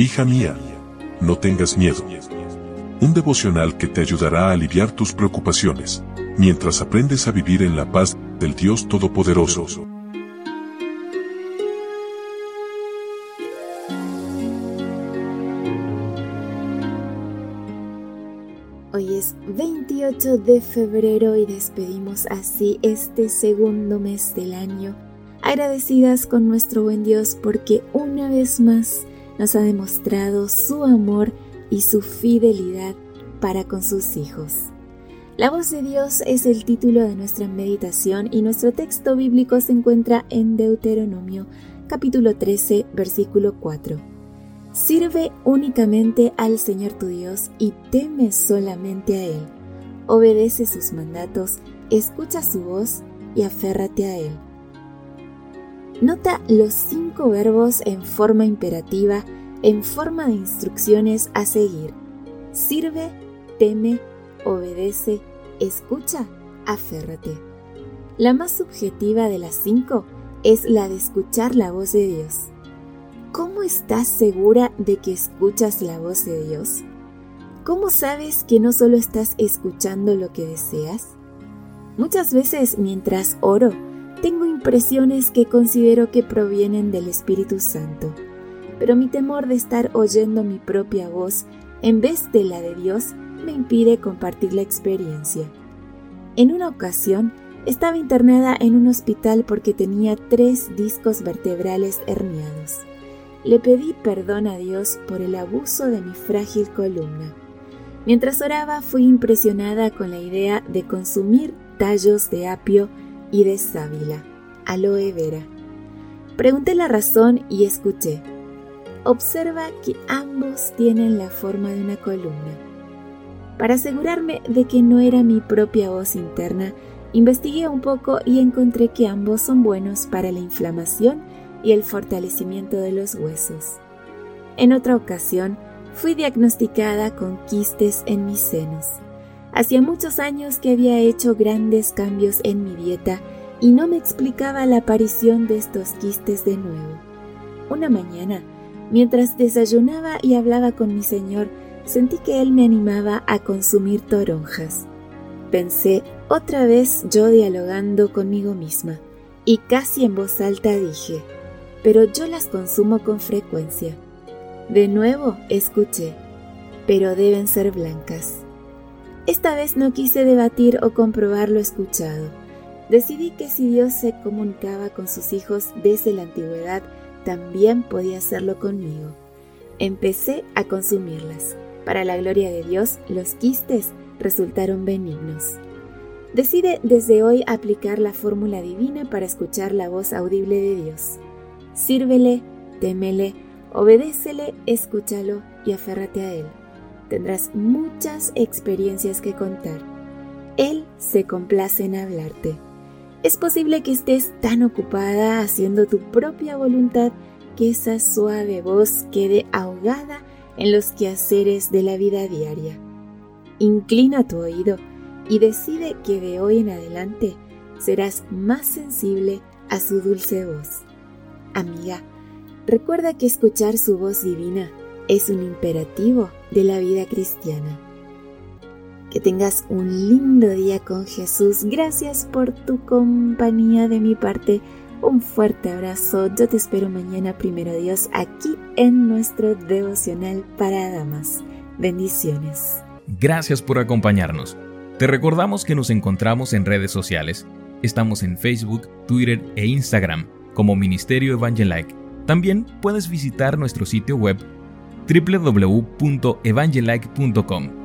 Hija mía, no tengas miedo. Un devocional que te ayudará a aliviar tus preocupaciones, mientras aprendes a vivir en la paz del Dios Todopoderoso. Hoy es 28 de febrero y despedimos así este segundo mes del año, agradecidas con nuestro buen Dios porque una vez más nos ha demostrado su amor y su fidelidad para con sus hijos. La voz de Dios es el título de nuestra meditación y nuestro texto bíblico se encuentra en Deuteronomio capítulo 13 versículo 4. Sirve únicamente al Señor tu Dios y teme solamente a Él. Obedece sus mandatos, escucha su voz y aférrate a Él. Nota los cinco verbos en forma imperativa, en forma de instrucciones a seguir. Sirve, teme, obedece, escucha, aférrate. La más subjetiva de las cinco es la de escuchar la voz de Dios. ¿Cómo estás segura de que escuchas la voz de Dios? ¿Cómo sabes que no solo estás escuchando lo que deseas? Muchas veces mientras oro, tengo impresiones que considero que provienen del Espíritu Santo, pero mi temor de estar oyendo mi propia voz en vez de la de Dios me impide compartir la experiencia. En una ocasión, estaba internada en un hospital porque tenía tres discos vertebrales herniados. Le pedí perdón a Dios por el abuso de mi frágil columna. Mientras oraba fui impresionada con la idea de consumir tallos de apio y de sábila, aloe vera. Pregunté la razón y escuché. Observa que ambos tienen la forma de una columna. Para asegurarme de que no era mi propia voz interna, investigué un poco y encontré que ambos son buenos para la inflamación y el fortalecimiento de los huesos. En otra ocasión, fui diagnosticada con quistes en mis senos. Hacía muchos años que había hecho grandes cambios en mi dieta y no me explicaba la aparición de estos quistes de nuevo. Una mañana, mientras desayunaba y hablaba con mi señor, sentí que él me animaba a consumir toronjas. Pensé otra vez yo dialogando conmigo misma y casi en voz alta dije, pero yo las consumo con frecuencia. De nuevo escuché, pero deben ser blancas. Esta vez no quise debatir o comprobar lo escuchado. Decidí que si Dios se comunicaba con sus hijos desde la antigüedad, también podía hacerlo conmigo. Empecé a consumirlas. Para la gloria de Dios, los quistes resultaron benignos. Decide desde hoy aplicar la fórmula divina para escuchar la voz audible de Dios. Sírvele, témele, obedécele, escúchalo y aférrate a Él tendrás muchas experiencias que contar. Él se complace en hablarte. Es posible que estés tan ocupada haciendo tu propia voluntad que esa suave voz quede ahogada en los quehaceres de la vida diaria. Inclina tu oído y decide que de hoy en adelante serás más sensible a su dulce voz. Amiga, recuerda que escuchar su voz divina es un imperativo de la vida cristiana. Que tengas un lindo día con Jesús. Gracias por tu compañía de mi parte. Un fuerte abrazo. Yo te espero mañana, primero Dios, aquí en nuestro devocional para damas. Bendiciones. Gracias por acompañarnos. Te recordamos que nos encontramos en redes sociales. Estamos en Facebook, Twitter e Instagram como Ministerio Evangelike. También puedes visitar nuestro sitio web www.evangelike.com